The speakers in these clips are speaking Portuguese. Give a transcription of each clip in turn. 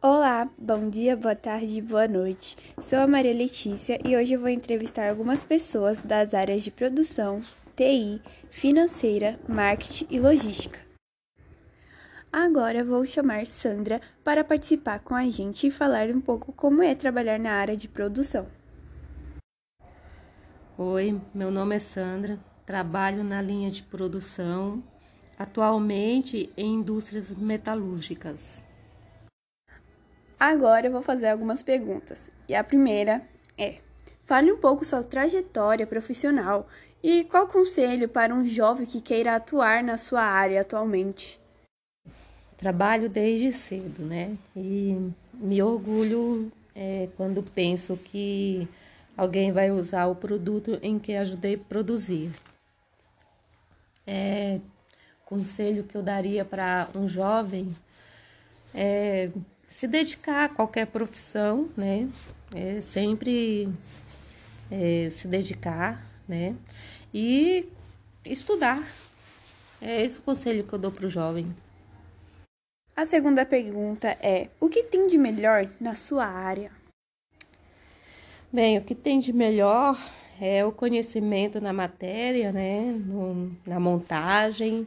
Olá, bom dia, boa tarde, boa noite. Sou a Maria Letícia e hoje vou entrevistar algumas pessoas das áreas de produção, TI, financeira, marketing e logística. Agora vou chamar Sandra para participar com a gente e falar um pouco como é trabalhar na área de produção. Oi, meu nome é Sandra, trabalho na linha de produção, atualmente em indústrias metalúrgicas. Agora eu vou fazer algumas perguntas. E a primeira é: fale um pouco sua trajetória profissional e qual conselho para um jovem que queira atuar na sua área atualmente? Trabalho desde cedo, né? E me orgulho é, quando penso que alguém vai usar o produto em que ajudei a produzir. É, conselho que eu daria para um jovem é se dedicar a qualquer profissão, né? É sempre é, se dedicar, né? E estudar. É esse o conselho que eu dou para o jovem. A segunda pergunta é: o que tem de melhor na sua área? Bem, o que tem de melhor é o conhecimento na matéria, né? No, na montagem,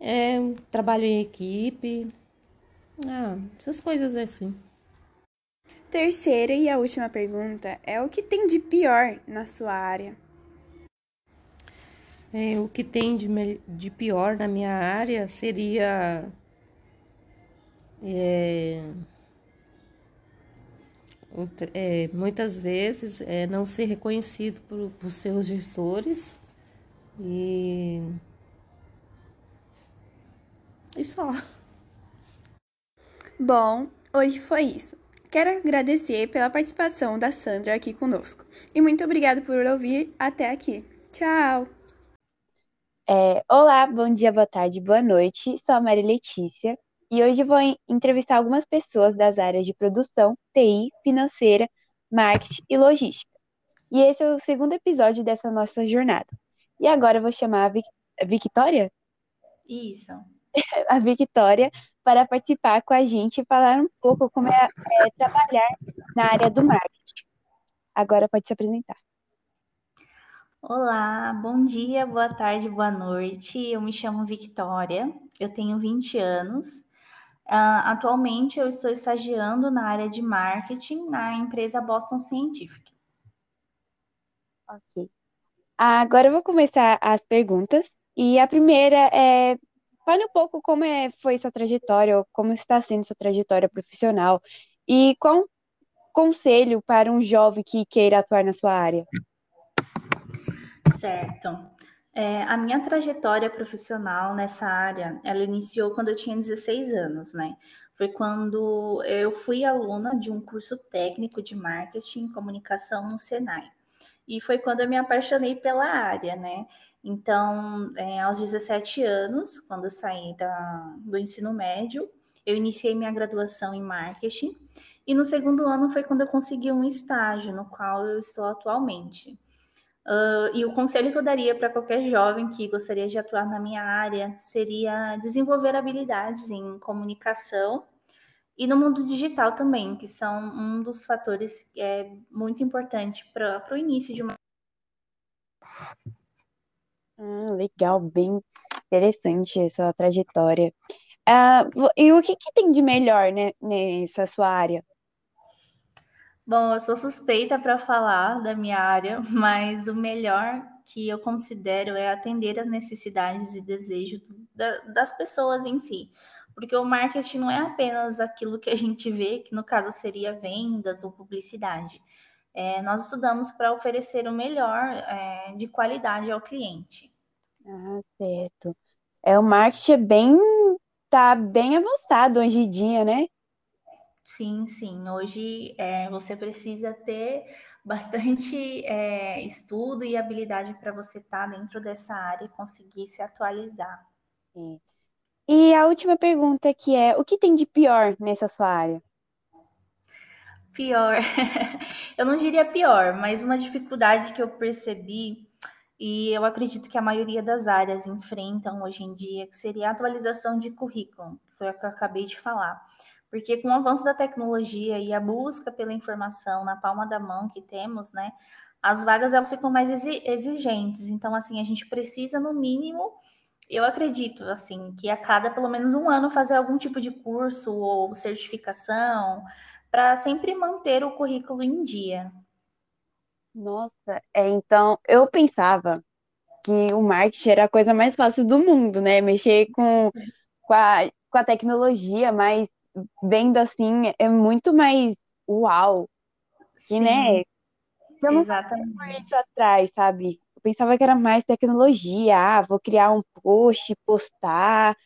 é, trabalho em equipe, ah, essas coisas assim. Terceira e a última pergunta é o que tem de pior na sua área? É, o que tem de, de pior na minha área seria é, é, muitas vezes é, não ser reconhecido por, por seus gestores e, e só. Bom, hoje foi isso. Quero agradecer pela participação da Sandra aqui conosco. E muito obrigada por ouvir até aqui. Tchau! É, olá, bom dia, boa tarde, boa noite. Sou a Maria Letícia e hoje vou entrevistar algumas pessoas das áreas de produção, TI, financeira, marketing e logística. E esse é o segundo episódio dessa nossa jornada. E agora eu vou chamar a Vic Victoria? Isso. a Victoria para participar com a gente e falar um pouco como é, é trabalhar na área do marketing. Agora pode se apresentar. Olá, bom dia, boa tarde, boa noite. Eu me chamo Victoria, eu tenho 20 anos. Uh, atualmente eu estou estagiando na área de marketing na empresa Boston Scientific. Ok. Agora eu vou começar as perguntas. E a primeira é Fale um pouco como é, foi sua trajetória, como está sendo sua trajetória profissional e qual conselho para um jovem que queira atuar na sua área? Certo. É, a minha trajetória profissional nessa área, ela iniciou quando eu tinha 16 anos, né? Foi quando eu fui aluna de um curso técnico de marketing e comunicação no Senai. E foi quando eu me apaixonei pela área, né? Então, é, aos 17 anos, quando eu saí da, do ensino médio, eu iniciei minha graduação em marketing. E no segundo ano foi quando eu consegui um estágio, no qual eu estou atualmente. Uh, e o conselho que eu daria para qualquer jovem que gostaria de atuar na minha área seria desenvolver habilidades em comunicação e no mundo digital também, que são um dos fatores que é muito importante para o início de uma. Ah, legal, bem interessante essa trajetória. Ah, e o que, que tem de melhor né, nessa sua área? Bom, eu sou suspeita para falar da minha área, mas o melhor que eu considero é atender as necessidades e desejos da, das pessoas em si. Porque o marketing não é apenas aquilo que a gente vê, que no caso seria vendas ou publicidade. É, nós estudamos para oferecer o melhor é, de qualidade ao cliente. Ah, certo. É, o marketing é bem, tá bem avançado hoje em dia, né? Sim, sim. Hoje é, você precisa ter bastante é, estudo e habilidade para você estar tá dentro dessa área e conseguir se atualizar. Sim. E a última pergunta que é, o que tem de pior nessa sua área? Pior. eu não diria pior, mas uma dificuldade que eu percebi e eu acredito que a maioria das áreas enfrentam hoje em dia, que seria a atualização de currículo, foi o que eu acabei de falar. Porque com o avanço da tecnologia e a busca pela informação na palma da mão que temos, né, as vagas elas ficam mais exigentes. Então, assim, a gente precisa, no mínimo, eu acredito, assim, que a cada pelo menos um ano fazer algum tipo de curso ou certificação para sempre manter o currículo em dia. Nossa, é, então eu pensava que o marketing era a coisa mais fácil do mundo, né? Mexer com, com, a, com a tecnologia, mas vendo assim, é muito mais uau. Sim, e, né? Eu não Exatamente. isso atrás, sabe? Eu pensava que era mais tecnologia, ah, vou criar um post, postar,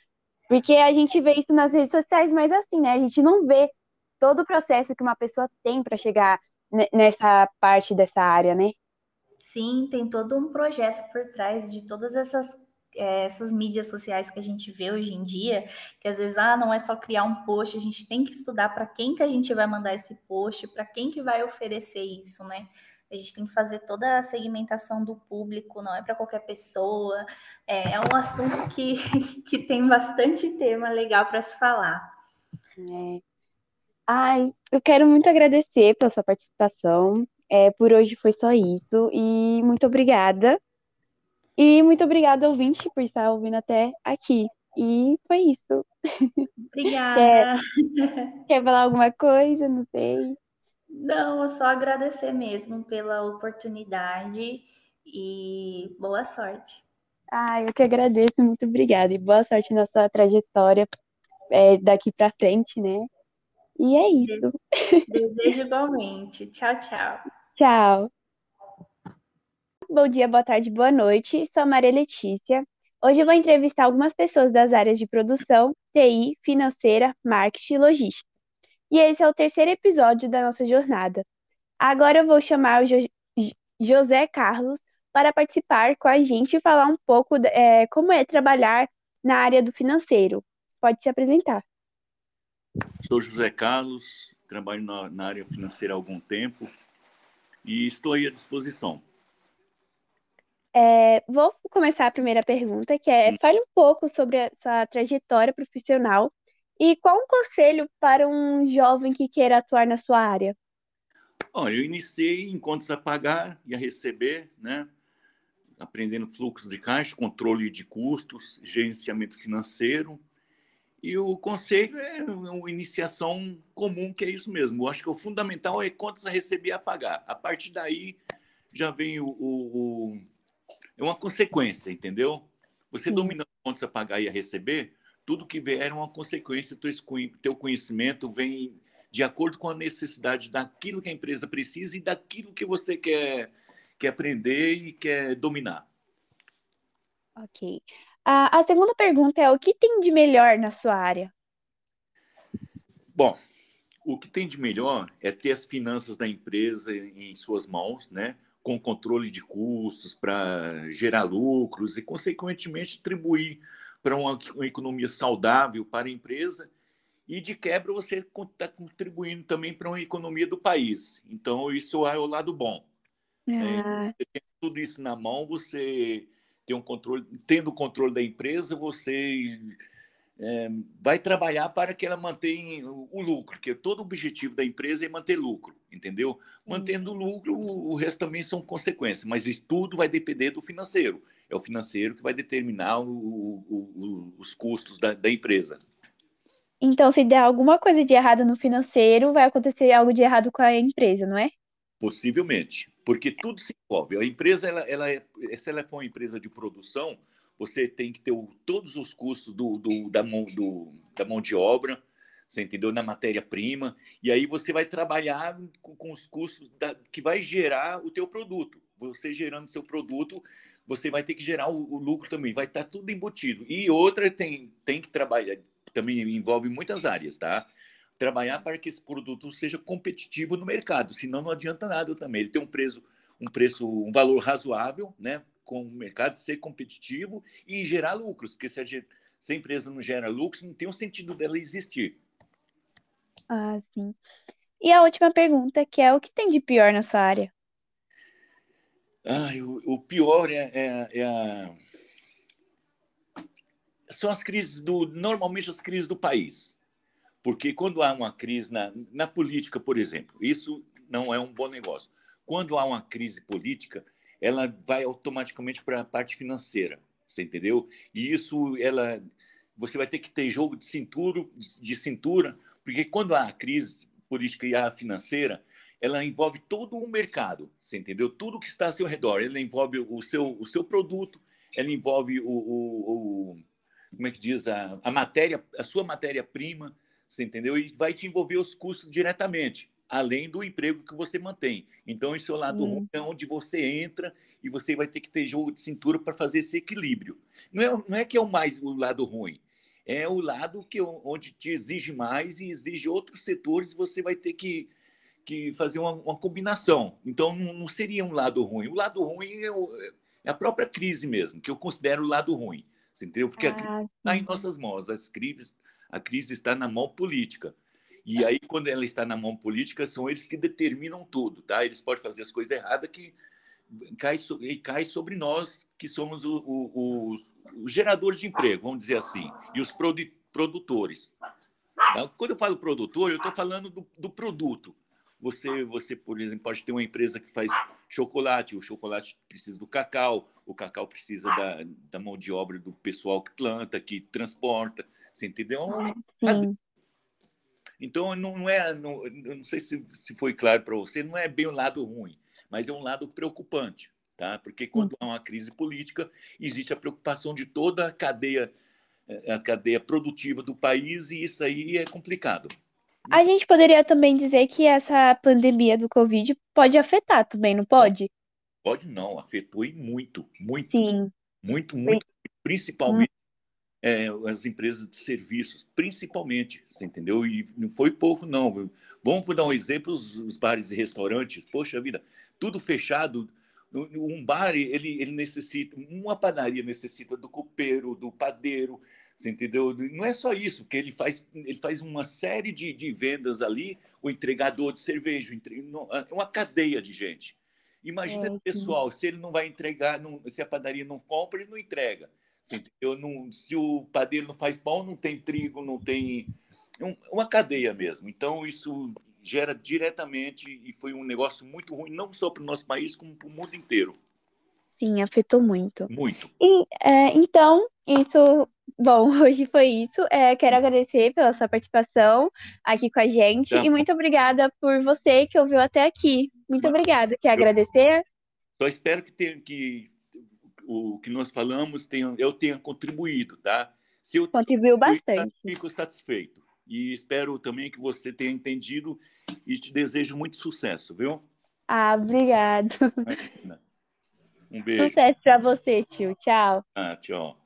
porque a gente vê isso nas redes sociais, mas assim, né? A gente não vê todo o processo que uma pessoa tem para chegar nessa parte dessa área, né? Sim, tem todo um projeto por trás de todas essas é, essas mídias sociais que a gente vê hoje em dia, que às vezes ah, não é só criar um post, a gente tem que estudar para quem que a gente vai mandar esse post, para quem que vai oferecer isso, né? A gente tem que fazer toda a segmentação do público, não é para qualquer pessoa. É, é, um assunto que, que tem bastante tema legal para se falar. É. Ai, eu quero muito agradecer pela sua participação. É, por hoje foi só isso. E muito obrigada. E muito obrigada, ouvinte, por estar ouvindo até aqui. E foi isso. Obrigada. Quer, quer falar alguma coisa? Não sei. Não, só agradecer mesmo pela oportunidade e boa sorte. Ah, eu que agradeço, muito obrigada. E boa sorte na sua trajetória é, daqui para frente, né? E é isso. Desejo igualmente. Tchau, tchau. Tchau. Bom dia, boa tarde, boa noite. Sou a Maria Letícia. Hoje eu vou entrevistar algumas pessoas das áreas de produção, TI, financeira, marketing e logística e esse é o terceiro episódio da nossa jornada. Agora eu vou chamar o jo José Carlos para participar com a gente e falar um pouco é, como é trabalhar na área do financeiro. Pode se apresentar. Sou José Carlos, trabalho na, na área financeira há algum tempo e estou aí à disposição. É, vou começar a primeira pergunta, que é, fale um pouco sobre a sua trajetória profissional e qual um conselho para um jovem que queira atuar na sua área? Bom, eu iniciei em contas a pagar e a receber, né? aprendendo fluxo de caixa, controle de custos, gerenciamento financeiro. E o conselho é uma iniciação comum, que é isso mesmo. Eu acho que o fundamental é contas a receber e a pagar. A partir daí já vem o, o, o é uma consequência, entendeu? Você dominando contas a pagar e a receber, tudo que vier é uma consequência, do teu conhecimento vem de acordo com a necessidade daquilo que a empresa precisa e daquilo que você quer, quer aprender e quer dominar. Ok. A, a segunda pergunta é: o que tem de melhor na sua área? Bom, o que tem de melhor é ter as finanças da empresa em suas mãos, né? com controle de custos para gerar lucros e, consequentemente, atribuir para uma, uma economia saudável para a empresa e de quebra você está contribuindo também para uma economia do país. Então isso é o lado bom. É. Você tem tudo isso na mão, você tem um controle, tendo o controle da empresa, você é, vai trabalhar para que ela mantenha o lucro, porque todo o objetivo da empresa é manter lucro, entendeu? Mantendo o lucro, o resto também são consequências, mas isso tudo vai depender do financeiro é o financeiro que vai determinar o, o, o, os custos da, da empresa. Então, se der alguma coisa de errado no financeiro, vai acontecer algo de errado com a empresa, não é? Possivelmente, porque tudo se envolve. A empresa, ela, ela é, se ela for uma empresa de produção, você tem que ter o, todos os custos do, do, da, mão, do, da mão de obra, você entendeu? Na matéria-prima, e aí você vai trabalhar com, com os custos da, que vai gerar o teu produto. Você gerando seu produto, você vai ter que gerar o, o lucro também, vai estar tá tudo embutido. E outra tem, tem que trabalhar, também envolve muitas áreas, tá? Trabalhar para que esse produto seja competitivo no mercado, senão não adianta nada também. Ele tem um preço, um preço, um valor razoável, né? Com o mercado ser competitivo e gerar lucros, porque se a, se a empresa não gera lucros, não tem um sentido dela existir. Ah, sim. E a última pergunta, que é o que tem de pior na sua área? Ah, o, o, pior é, é, é a... são as crises do normalmente as crises do país. Porque quando há uma crise na, na política, por exemplo, isso não é um bom negócio. Quando há uma crise política, ela vai automaticamente para a parte financeira, você entendeu? E isso, ela, você vai ter que ter jogo de cintura, de cintura, porque quando há crise política e financeira, ela envolve todo o mercado, você entendeu? Tudo que está ao seu redor, ela envolve o seu, o seu produto, ela envolve o, o, o como é que diz a, a matéria, a sua matéria prima, você entendeu? E vai te envolver os custos diretamente além do emprego que você mantém. Então, esse é o lado hum. ruim, é onde você entra e você vai ter que ter jogo de cintura para fazer esse equilíbrio. Não é, não é que é o mais o lado ruim, é o lado que onde te exige mais e exige outros setores, você vai ter que, que fazer uma, uma combinação. Então, não, não, seria um lado ruim. O lado ruim é, o, é, a própria crise mesmo, que eu considero o lado ruim. Você entendeu? Porque ah, a crise está em nossas mãos, as crises, a crise está na mão política. E aí, quando ela está na mão política, são eles que determinam tudo, tá? Eles podem fazer as coisas erradas que cai, e cai sobre nós, que somos os, os, geradores de emprego, vamos dizer assim, e os produtores. Tá? Quando eu falo produtor, eu estou falando do, do produto. Você, você, por exemplo, pode ter uma empresa que faz chocolate, o chocolate precisa do cacau, o cacau precisa da, da mão de obra do pessoal que planta, que transporta, você entendeu? Sim. Então, não é, não, não sei se, se foi claro para você, não é bem o lado ruim, mas é um lado preocupante, tá? Porque quando há uma crise política, existe a preocupação de toda a cadeia, eh, a cadeia produtiva do país e isso aí é complicado. A gente poderia também dizer que essa pandemia do Covid pode afetar também, não pode? Pode não, afetou e muito, muito. Sim. Muito, muito, principalmente é, as empresas de serviços, principalmente, você entendeu? E não foi pouco, não. Vamos dar um exemplo, os, os bares e restaurantes, poxa vida, tudo fechado. Um bar, ele, ele necessita, uma padaria necessita do copeiro, do padeiro, você entendeu? Não é só isso, porque ele faz, ele faz uma série de, de vendas ali, o entregador de cerveja, é uma cadeia de gente. Imagina é, o pessoal, se ele não vai entregar, não, se a padaria não compra, ele não entrega. Eu não, se o padeiro não faz pão, não tem trigo, não tem. É uma cadeia mesmo. Então, isso gera diretamente e foi um negócio muito ruim, não só para o nosso país, como para o mundo inteiro. Sim, afetou muito. Muito. E, é, então, isso. Bom, hoje foi isso. É, quero agradecer pela sua participação aqui com a gente tá. e muito obrigada por você que ouviu até aqui. Muito obrigada. Quer agradecer? Só espero que tenha que o que nós falamos tenha, eu tenha contribuído, tá? Se eu Contribuiu bastante. Fico satisfeito. E espero também que você tenha entendido e te desejo muito sucesso, viu? Ah, obrigado. Imagina. Um beijo. Sucesso para você, tio. Tchau. Ah, tchau.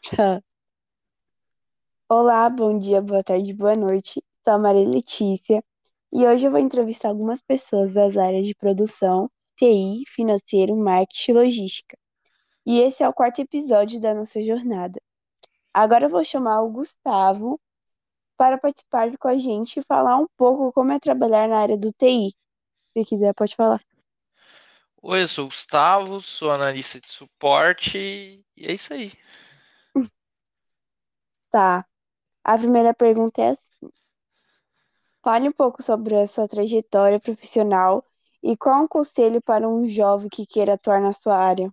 Tchau. Olá, bom dia, boa tarde, boa noite. Sou a Maria Letícia e hoje eu vou entrevistar algumas pessoas das áreas de produção TI, financeiro, marketing e logística. E esse é o quarto episódio da nossa jornada. Agora eu vou chamar o Gustavo para participar com a gente e falar um pouco como é trabalhar na área do TI. Se quiser, pode falar. Oi, eu sou o Gustavo, sou analista de suporte e é isso aí. Tá. A primeira pergunta é assim: fale um pouco sobre a sua trajetória profissional e qual um conselho para um jovem que queira atuar na sua área?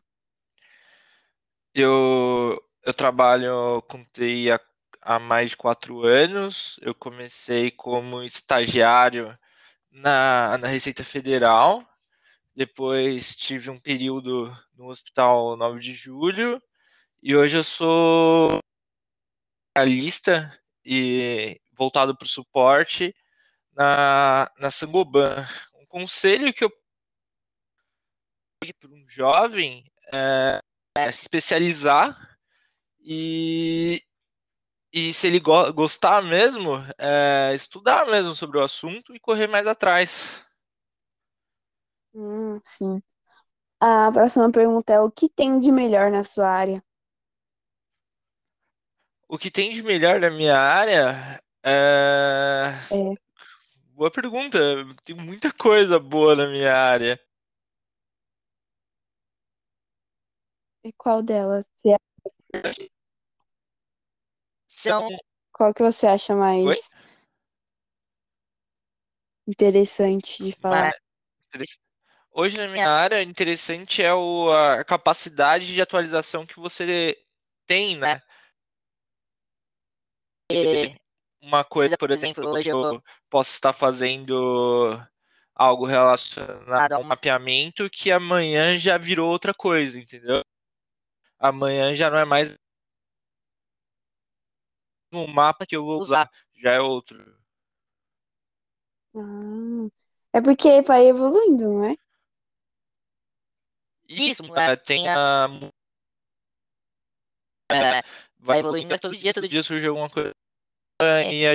Eu, eu trabalho com TI há, há mais de quatro anos. Eu comecei como estagiário na, na Receita Federal. Depois tive um período no Hospital 9 de Julho. E hoje eu sou analista e voltado para o suporte na, na Sangoban, conselho que eu para um jovem é, é se especializar e, e se ele go gostar mesmo, é, estudar mesmo sobre o assunto e correr mais atrás. Hum, sim. A próxima pergunta é: o que tem de melhor na sua área? O que tem de melhor na minha área é... é boa pergunta. Tem muita coisa boa na minha área. E qual delas? São Qual que você acha mais Oi? interessante de falar? Mas, hoje na minha área, interessante é o, a capacidade de atualização que você tem, né? Uma coisa, por exemplo, hoje eu posso estar fazendo algo relacionado ao mapeamento que amanhã já virou outra coisa, entendeu? Amanhã já não é mais um mapa que eu vou usar, já é outro. Ah, é porque vai evoluindo, não é? Isso, é, tem a. É, vai evoluindo todo dia, todo dia surge alguma coisa e a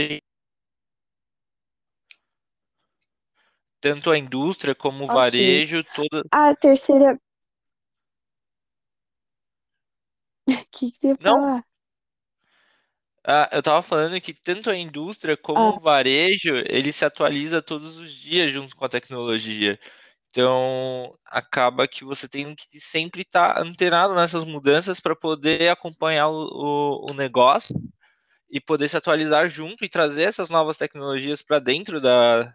tanto a indústria como o Ok. varejo, toda. A terceira. O que que você ia Não. falar? Ah, eu tava falando que tanto a indústria como Ah. o varejo, ele se atualiza todos os dias junto com a tecnologia. Então, acaba que você tem que sempre estar antenado nessas mudanças para poder acompanhar o, o, o negócio e poder se atualizar junto e trazer essas novas tecnologias para dentro da,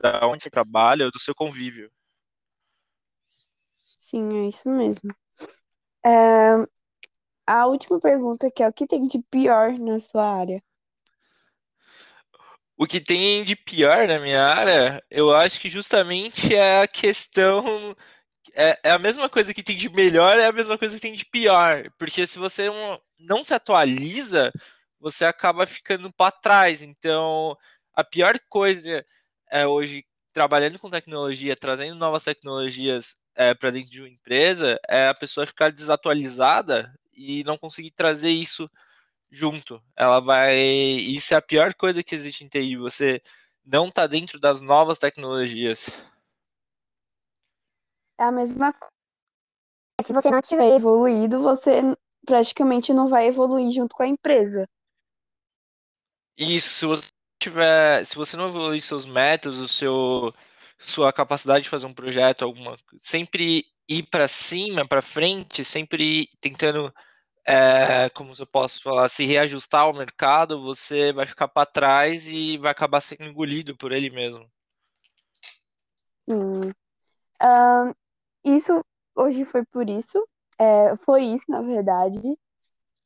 da onde você trabalha, do seu convívio. Sim, é isso mesmo. É, a última pergunta que é o que tem de pior na sua área? O que tem de pior na minha área, eu acho que justamente é a questão. É, é a mesma coisa que tem de melhor, é a mesma coisa que tem de pior. Porque se você não, não se atualiza, você acaba ficando para trás. Então, a pior coisa é hoje, trabalhando com tecnologia, trazendo novas tecnologias é, para dentro de uma empresa, é a pessoa ficar desatualizada e não conseguir trazer isso junto. Ela vai. Isso é a pior coisa que existe em TI. Você não tá dentro das novas tecnologias. É a mesma coisa. Se você não tiver evoluído, você praticamente não vai evoluir junto com a empresa. Isso, se você tiver, se você não evoluir seus métodos, o seu, sua capacidade de fazer um projeto, alguma, sempre ir para cima, para frente, sempre tentando, é, como eu posso falar, se reajustar ao mercado, você vai ficar para trás e vai acabar sendo engolido por ele mesmo. Ahn, isso hoje foi por isso. É, foi isso, na verdade.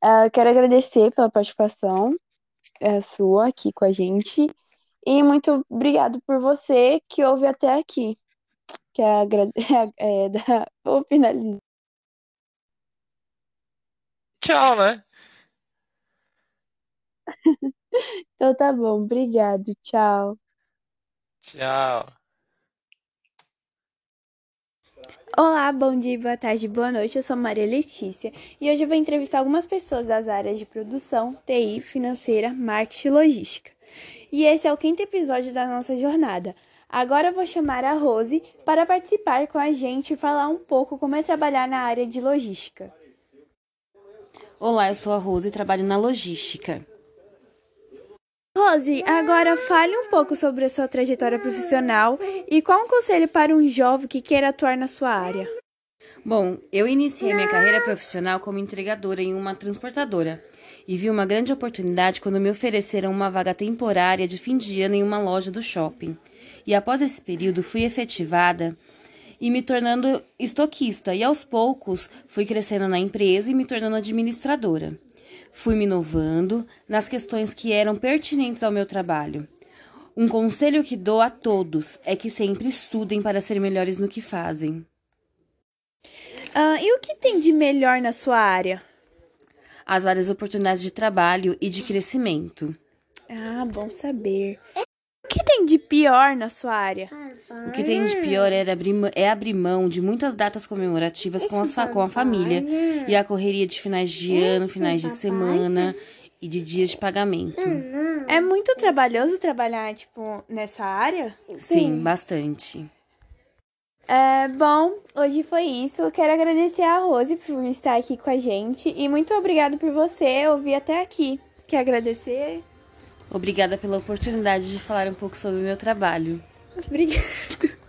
Ah, quero agradecer pela participação é, sua aqui com a gente. E muito obrigado por você que ouve até aqui. Que é, agra- é, da... Vou finalizar. Tchau, né? Então tá bom, obrigado, tchau. Tchau. Olá, bom dia, boa tarde, boa noite. Eu sou Maria Letícia e hoje eu vou entrevistar algumas pessoas das áreas de produção, TI, financeira, marketing e logística. E esse é o quinto episódio da nossa jornada. Agora eu vou chamar a Rose para participar com a gente e falar um pouco como é trabalhar na área de logística. Olá, eu sou a Rose e trabalho na logística. Rose, agora fale um pouco sobre a sua trajetória profissional e qual um conselho para um jovem que queira atuar na sua área. Bom, eu iniciei minha carreira profissional como entregadora em uma transportadora e vi uma grande oportunidade quando me ofereceram uma vaga temporária de fim de ano em uma loja do shopping. E após esse período fui efetivada e me tornando estoquista, e aos poucos fui crescendo na empresa e me tornando administradora. Fui me inovando nas questões que eram pertinentes ao meu trabalho. Um conselho que dou a todos é que sempre estudem para ser melhores no que fazem. Ah, e o que tem de melhor na sua área? As várias oportunidades de trabalho e de crescimento. Ah, bom saber. O que tem de pior na sua área? O que tem de pior é abrir, é abrir mão de muitas datas comemorativas com, as com a família e a correria de finais de ano, finais de semana e de dias de pagamento. É muito trabalhoso trabalhar, tipo, nessa área? Sim, bastante. É, bom, hoje foi isso. Quero agradecer a Rose por estar aqui com a gente e muito obrigado por você ouvir até aqui. Quer agradecer? Obrigada pela oportunidade de falar um pouco sobre o meu trabalho. Obrigada.